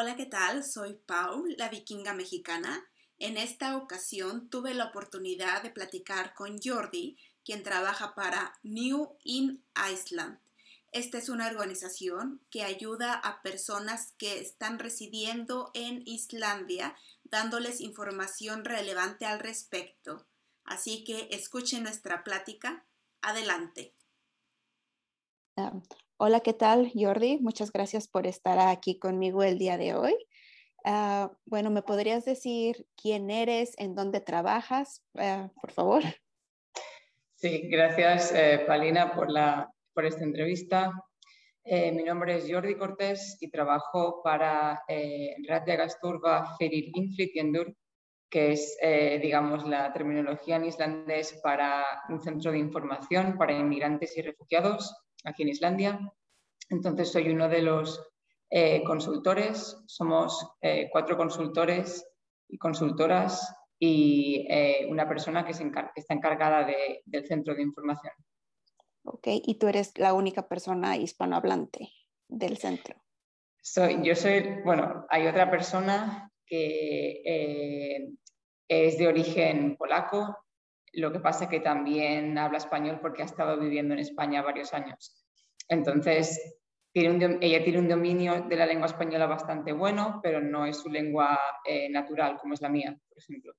Hola, ¿qué tal? Soy Paul, la vikinga mexicana. En esta ocasión tuve la oportunidad de platicar con Jordi, quien trabaja para New in Iceland. Esta es una organización que ayuda a personas que están residiendo en Islandia, dándoles información relevante al respecto. Así que escuchen nuestra plática. Adelante. Hola, ¿qué tal, Jordi? Muchas gracias por estar aquí conmigo el día de hoy. Ah, bueno, ¿me podrías decir quién eres, en dónde trabajas, ah, por favor? Sí, gracias, eh, Palina, por, la, por esta entrevista. Eh, mi nombre es Jordi Cortés y trabajo para eh, Gasturba Ferir Inflytjendur, que es, eh, digamos, la terminología en islandés para un centro de información para inmigrantes y refugiados aquí en Islandia. Entonces soy uno de los eh, consultores, somos eh, cuatro consultores y consultoras y eh, una persona que, está encargada del centro de información. Ok, y tú eres la única persona hispanohablante del centro. Soy, yo soy, bueno, hay otra persona que es de origen polaco, lo que pasa es que también habla español porque ha estado viviendo en España varios años. Entonces, ella tiene un dominio de la lengua española bastante bueno, pero no es su lengua eh, natural como es la mía, por ejemplo.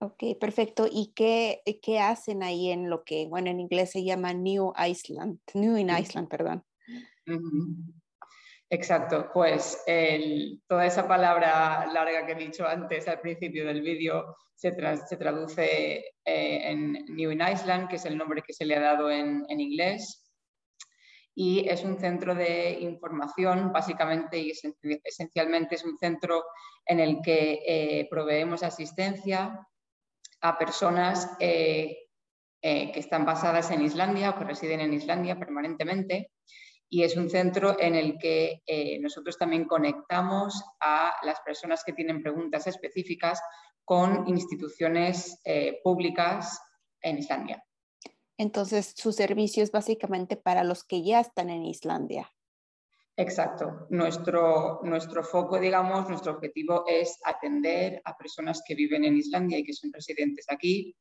Ok, perfecto. ¿Y qué, qué, hacen ahí en lo que, bueno, en inglés se llama New Iceland, New in Iceland, perdón? Exacto, pues toda esa palabra larga que he dicho antes al principio del vídeo se, traduce eh, en New in Iceland, que es el nombre que se le ha dado en, inglés y es un centro de información, básicamente y esencialmente es un centro en el que eh, proveemos asistencia a personas eh, que están basadas en Islandia o que residen en Islandia permanentemente. Y es un centro en el que nosotros también conectamos a las personas que tienen preguntas específicas con instituciones públicas en Islandia. Entonces, su servicio es básicamente para los que ya están en Islandia. Exacto. Nuestro, nuestro foco, digamos, nuestro objetivo es atender a personas que viven en Islandia y que son residentes aquí.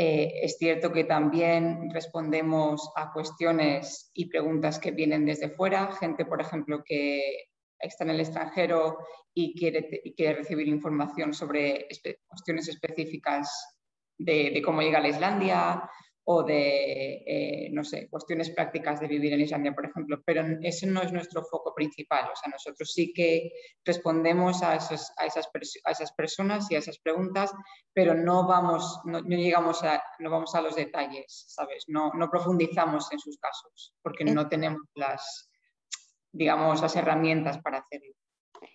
Eh, es cierto que también respondemos a cuestiones y preguntas que vienen desde fuera, gente, por ejemplo, que está en el extranjero y quiere, quiere recibir información sobre cuestiones específicas de, de, cómo llega a la Islandia, o de, eh, no sé, cuestiones prácticas de vivir en Islandia, por ejemplo, pero ese no es nuestro foco principal. O sea, nosotros sí que respondemos a, esas, a esas personas y a esas preguntas, pero no vamos, no, llegamos a, no vamos a los detalles, ¿sabes? No, no profundizamos en sus casos, porque no tenemos las, digamos, las herramientas para hacerlo.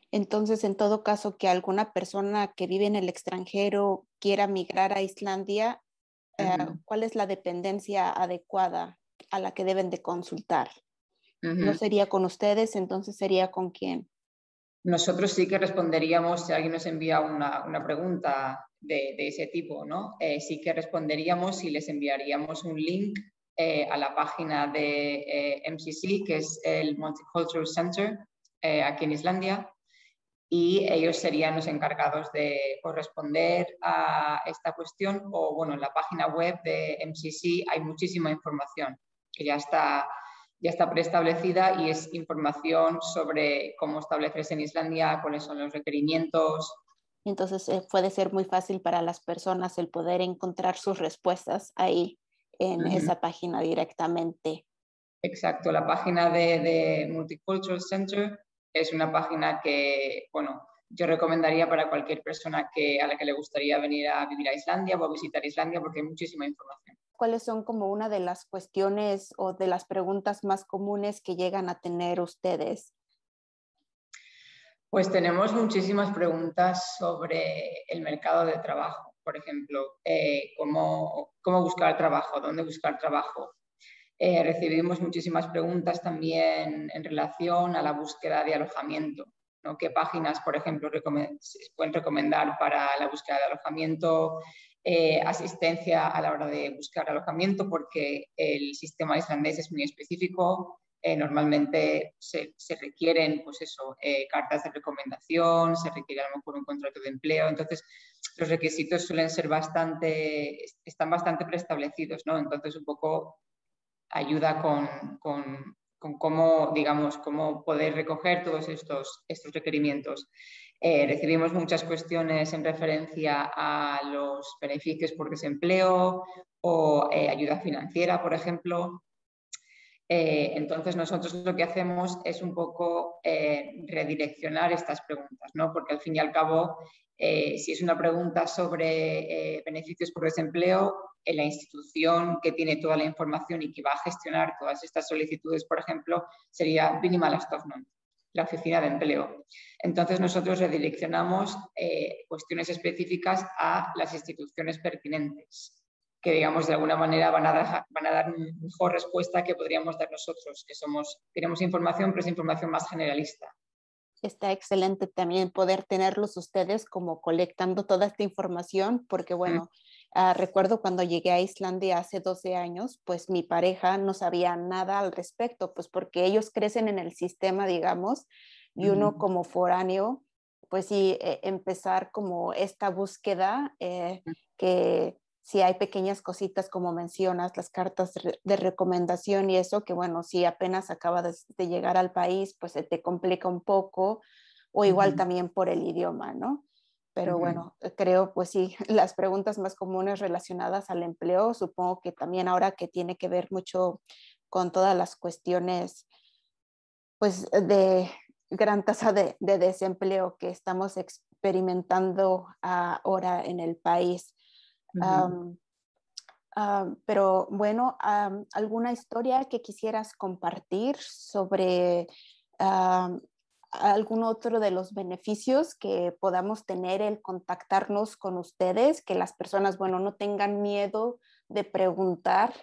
Entonces, en todo caso, que alguna persona que vive en el extranjero quiera migrar a Islandia, eh, cuál es la dependencia adecuada a la que deben de consultar. ¿No sería con ustedes, entonces sería con quién? Nosotros sí que responderíamos si alguien nos envía una, una pregunta de, de, ese tipo, ¿no? Eh, sí que responderíamos y les enviaríamos un link eh, a la página de MCC, que es el Multicultural Center aquí en Islandia, y ellos serían los encargados de corresponder a esta cuestión o, bueno, en la página web de MCC hay muchísima información que ya está, ya está preestablecida y es información sobre cómo establecerse en Islandia, cuáles son los requerimientos. Entonces eh, puede ser muy fácil para las personas el poder encontrar sus respuestas ahí en esa página directamente. Exacto, la página de, de Multicultural Center es una página que, bueno, yo recomendaría para cualquier persona que, a la que le gustaría venir a vivir a Islandia o a visitar Islandia porque hay muchísima información. ¿Cuáles son como una de las cuestiones o de las preguntas más comunes que llegan a tener ustedes? Pues tenemos muchísimas preguntas sobre el mercado de trabajo. Por ejemplo, eh, cómo, cómo buscar trabajo, dónde buscar trabajo, eh, recibimos muchísimas preguntas también en relación a la búsqueda de alojamiento. ¿no? ¿Qué páginas, por ejemplo, se pueden recomendar para la búsqueda de alojamiento? Eh, asistencia a la hora de buscar alojamiento, porque el sistema islandés es muy específico. eh, normalmente se, requieren, pues eso, eh, cartas de recomendación, se requiere a lo mejor un contrato de empleo, entonces los requisitos suelen ser bastante, están bastante preestablecidos, ¿no? Entonces un poco ayuda con, con, con cómo, digamos, cómo poder recoger todos estos, estos requerimientos. Eh, recibimos muchas cuestiones en referencia a los beneficios por desempleo o ayuda financiera, por ejemplo. Eh, entonces nosotros lo que hacemos es un poco eh, redireccionar estas preguntas, ¿no? porque al fin y al cabo, eh, si es una pregunta sobre beneficios por desempleo, la institución que tiene toda la información y que va a gestionar todas estas solicitudes, por ejemplo, sería Minimal Stockman, la oficina de empleo. Entonces nosotros redireccionamos cuestiones específicas a las instituciones pertinentes que digamos de alguna manera van a, van a dar mejor respuesta que podríamos dar nosotros, que somos, tenemos información, pero es información más generalista. Está excelente también poder tenerlos ustedes como colectando toda esta información, porque bueno, ah, recuerdo cuando llegué a Islandia hace 12 años, pues mi pareja no sabía nada al respecto, pues porque ellos crecen en el sistema, digamos, y uno como foráneo, pues sí, e, empezar como esta búsqueda eh, que si hay pequeñas cositas como mencionas, las cartas de recomendación y eso, que bueno, si apenas acaba de, llegar al país, pues se te complica un poco, o igual también por el idioma, ¿no? Pero bueno, eh, creo pues sí, las preguntas más comunes relacionadas al empleo, supongo que también ahora que tiene que ver mucho con todas las cuestiones pues de gran tasa de, desempleo que estamos experimentando ahora en el país pero bueno, ¿alguna historia que quisieras compartir sobre algún otro de los beneficios que podamos tener el contactarnos con ustedes? Que las personas, bueno, no tengan miedo de preguntar,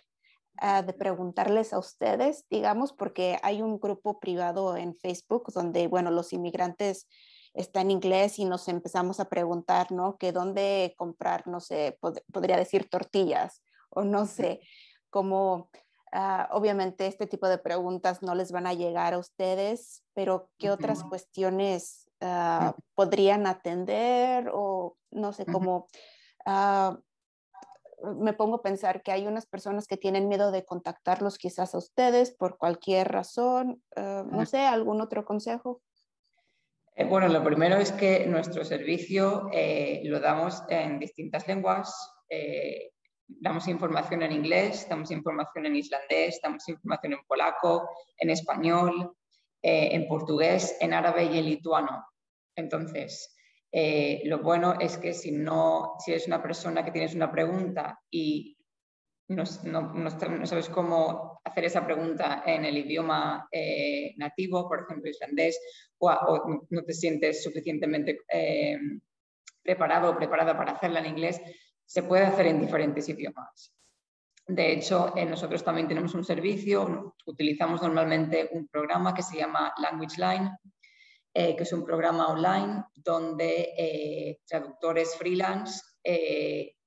ah, de preguntarles a ustedes, digamos, porque hay un grupo privado en Facebook donde, bueno, los inmigrantes está en inglés y nos empezamos a preguntar, ¿no? Que dónde comprar, no sé, podría decir tortillas o no sé, cómo, ah, obviamente este tipo de preguntas no les van a llegar a ustedes, pero ¿qué otras cuestiones ah, podrían atender o no sé, cómo... Ah, me pongo a pensar que hay unas personas que tienen miedo de contactarlos quizás a ustedes por cualquier razón. no sé, ¿algún otro consejo? Eh, bueno, lo primero es que nuestro servicio eh, lo damos en distintas lenguas. Eh, damos información en inglés, damos información en islandés, damos información en polaco, en español, en portugués, en árabe y en lituano. Entonces, lo bueno es que si no, si eres una persona que tienes una pregunta y no, sabes cómo hacer esa pregunta en el idioma eh, nativo, por ejemplo, islandés, o, no te sientes suficientemente eh, preparado o preparada para hacerla en inglés, se puede hacer en diferentes idiomas. De hecho, eh, nosotros también tenemos un servicio, utilizamos normalmente un programa que se llama Language Line, que es un programa online donde traductores freelance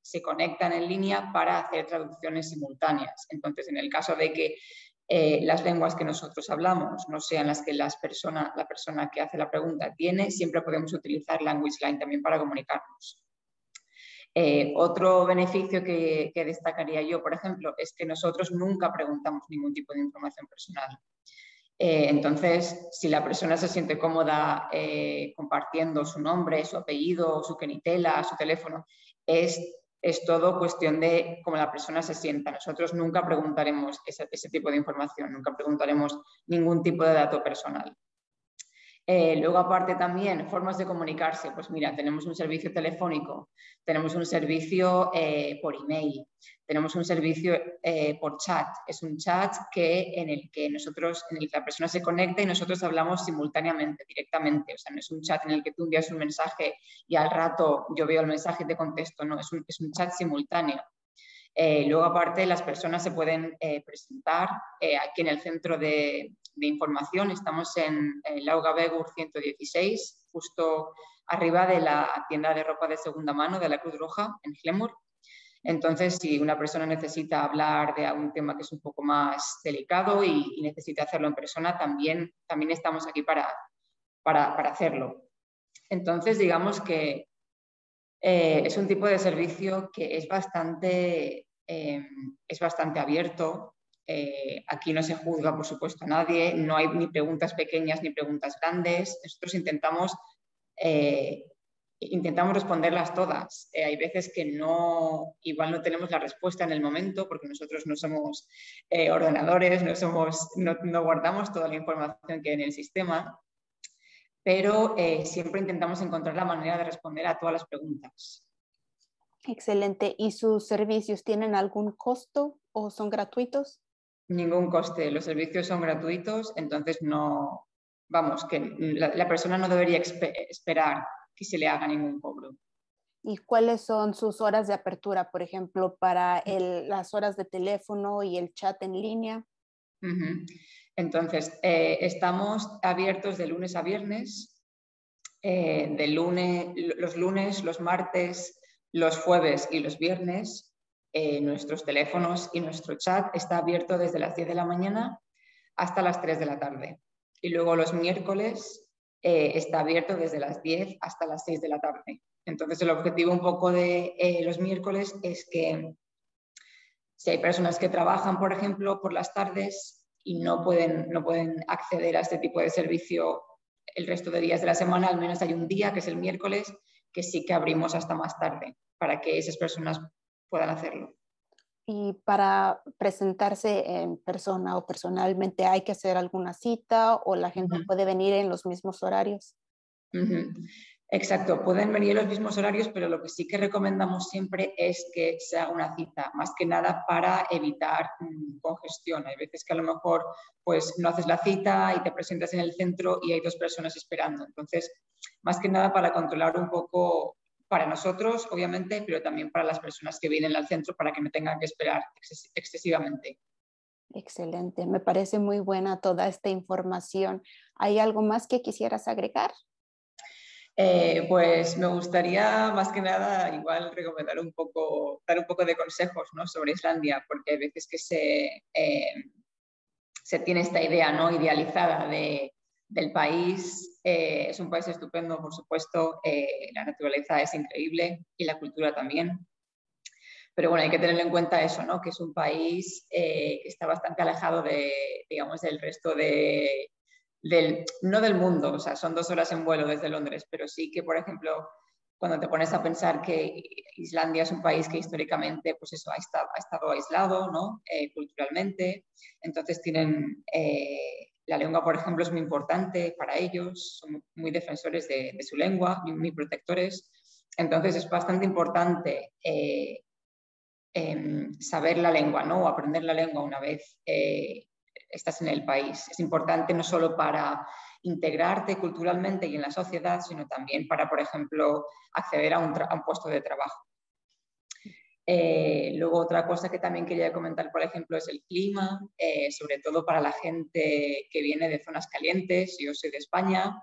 se conectan en línea para hacer traducciones simultáneas. Entonces, en el caso de que eh, las lenguas que nosotros hablamos no sean las que las persona, la persona que hace la pregunta tiene, siempre podemos utilizar Language Line también para comunicarnos. Eh, otro beneficio que, destacaría yo, por ejemplo, es que nosotros nunca preguntamos ningún tipo de información personal. Eh, entonces, si la persona se siente cómoda compartiendo su nombre, su apellido, su quenitela, su teléfono, es es todo cuestión de cómo la persona se sienta. Nosotros nunca preguntaremos ese, tipo de información, nunca preguntaremos ningún tipo de dato personal. Eh, luego, aparte también, formas de comunicarse. Pues mira, tenemos un servicio telefónico, tenemos un servicio eh, por email, tenemos un servicio eh, por chat. Es un chat que, en el que nosotros, en el que la persona se conecta y nosotros hablamos simultáneamente, directamente. O sea, no es un chat en el que tú envías un mensaje y al rato yo veo el mensaje y te contesto. No, es un, es un chat simultáneo. Luego, aparte, las personas se pueden presentar aquí en el centro de, información. Estamos en, Lauga Begur 116, justo arriba de la tienda de ropa de segunda mano de la Cruz Roja en Glemur. Entonces, si una persona necesita hablar de algún tema que es un poco más delicado y, necesita hacerlo en persona, también, también estamos aquí para, para, hacerlo. Entonces, digamos que eh, es un tipo de servicio que es bastante, eh, es bastante abierto. Eh, aquí no se juzga, por supuesto, a nadie, no hay ni preguntas pequeñas ni preguntas grandes. Nosotros intentamos intentamos responderlas todas. Hay veces que no, igual no tenemos la respuesta en el momento porque nosotros no somos ordenadores, no, somos, no, guardamos toda la información que hay en el sistema, pero eh, siempre intentamos encontrar la manera de responder a todas las preguntas. Excelente. ¿Y sus servicios tienen algún costo o son gratuitos? Ningún coste. Los servicios son gratuitos, entonces no, vamos, que la persona no debería esperar que se le haga ningún cobro. ¿Y cuáles son sus horas de apertura, por ejemplo, para las horas de teléfono y el chat en línea? Entonces, eh, estamos abiertos de lunes a viernes, eh, de lunes, los lunes, los martes, los jueves y los viernes. Eh, nuestros teléfonos y nuestro chat está abierto desde las 10 de la mañana hasta las 3 de la tarde. Y luego los miércoles está abierto desde las 10 hasta las 6 de la tarde. Entonces, el objetivo un poco de los miércoles es que si hay personas que trabajan, por ejemplo, por las tardes y no pueden, no pueden acceder a este tipo de servicio el resto de días de la semana, al menos hay un día, que es el miércoles, que sí que abrimos hasta más tarde para que esas personas puedan hacerlo. Y para presentarse en persona o personalmente, ¿hay que hacer alguna cita o la gente puede venir en los mismos horarios? Exacto, pueden venir en los mismos horarios, pero lo que sí que recomendamos siempre es que se haga una cita, más que nada para evitar mm, congestión. Hay veces que a lo mejor pues, no haces la cita y te presentas en el centro y hay dos personas esperando. Entonces, más que nada para controlar un poco para nosotros, obviamente, pero también para las personas que vienen al centro para que no tengan que esperar excesivamente. Excelente, me parece muy buena toda esta información. ¿Hay algo más que quisieras agregar? Eh, pues me gustaría más que nada igual recomendar un poco, dar un poco de consejos ¿no? sobre Islandia, porque hay veces que se, eh, se tiene esta idea ¿no? idealizada de, del país. Eh, es un país estupendo, por supuesto, eh, la naturaleza es increíble y la cultura también. Pero bueno, hay que tener en cuenta eso, ¿no? que es un país eh, que está bastante alejado de, digamos, del resto de, del, no del mundo, o sea, son dos horas en vuelo desde Londres, pero sí que, por ejemplo, cuando te pones a pensar que Islandia es un país que históricamente pues eso, ha, estado, ha estado aislado ¿no? culturalmente, entonces tienen la lengua, por ejemplo, es muy importante para ellos, son muy defensores de, su lengua, muy, protectores. Entonces es bastante importante eh, em, saber la lengua ¿no? o aprender la lengua una vez eh, estás en el país. Es importante no solo para integrarte culturalmente y en la sociedad, sino también para, por ejemplo, acceder a un puesto de trabajo. Eh, luego otra cosa que también quería comentar, por ejemplo, es el clima, eh, sobre todo para la gente que viene de zonas calientes. Yo soy de España,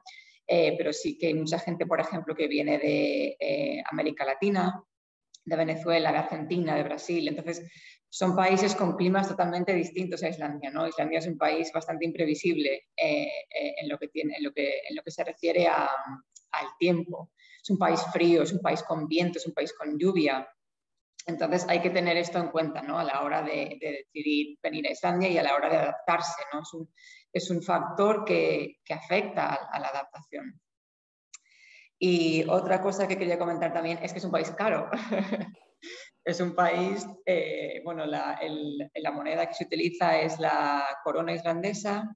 eh, pero sí que hay mucha gente, por ejemplo, que viene de América Latina, de Venezuela, de Argentina, de Brasil. Entonces, son países con climas totalmente distintos a Islandia. ¿no? Islandia es un país bastante imprevisible en, lo que tiene, en, lo que, se refiere al tiempo. Es un país frío, es un país con viento, es un país con lluvia. Entonces hay que tener esto en cuenta ¿no? a la hora de, decidir venir a Islandia y a la hora de adaptarse. Es, un, factor que, afecta a, la adaptación. Y otra cosa que quería comentar también es que es un país caro. es un país, eh, bueno, la, moneda que se utiliza es la corona islandesa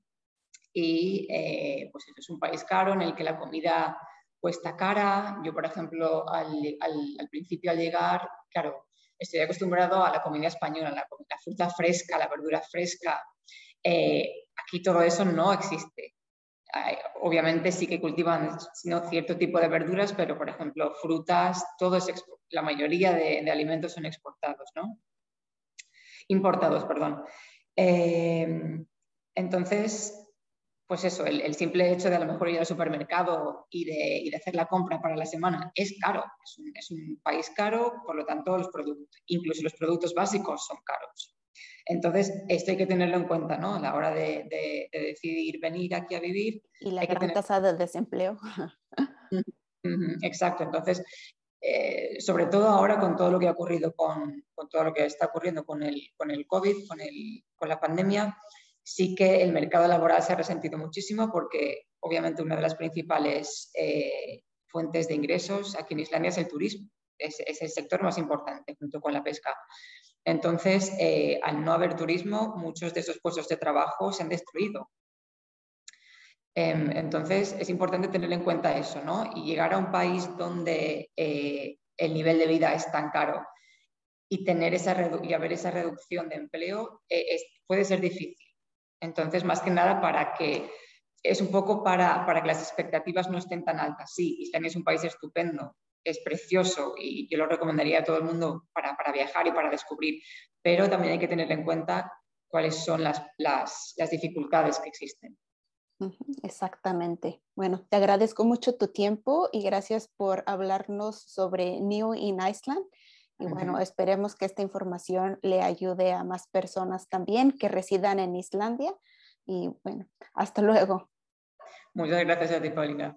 y eh, pues es un país caro en el que la comida cuesta cara. Yo, por ejemplo, al, principio al llegar, claro, estoy acostumbrado a la comida española, la, la fruta fresca, la verdura fresca. Eh, aquí todo eso no existe. Obviamente sí que cultivan cierto tipo de verduras, pero por ejemplo frutas, todo es la mayoría de, alimentos son exportados, ¿no? Importados, perdón. Eh, entonces, pues eso, el, simple hecho de a lo mejor ir al supermercado y de, de hacer la compra para la semana es caro, es un, país caro, por lo tanto los productos, incluso los productos básicos son caros. Entonces, esto hay que tenerlo en cuenta, ¿no? A la hora de, decidir venir aquí a vivir. Y la gran tasa de desempleo. Exacto, entonces, eh, sobre todo ahora con todo lo que ha ocurrido, con, con, todo lo que está ocurriendo con el, con el COVID, con, el, con la pandemia, sí que el mercado laboral se ha resentido muchísimo porque obviamente una de las principales eh, fuentes de ingresos aquí en Islandia es el turismo. Es, el sector más importante junto con la pesca. Entonces, eh, al no haber turismo, muchos de esos puestos de trabajo se han destruido. Em, entonces, es importante tener en cuenta eso, ¿no? Y llegar a un país donde eh, el nivel de vida es tan caro y, tener esa y haber esa reducción de empleo puede ser difícil. Entonces, más que nada para que es un poco para, para que las expectativas no estén tan altas. Sí, Islandia es un país estupendo, es precioso y yo lo recomendaría a todo el mundo para, para viajar y para descubrir, pero también hay que tener en cuenta cuáles son las, las, las dificultades que existen. Exactamente. Bueno, te agradezco mucho tu tiempo y gracias por hablarnos sobre New in Iceland. Y bueno, esperemos que esta información le ayude a más personas también que residan en Islandia. Y bueno, hasta luego. Muchas gracias a ti, Paulina.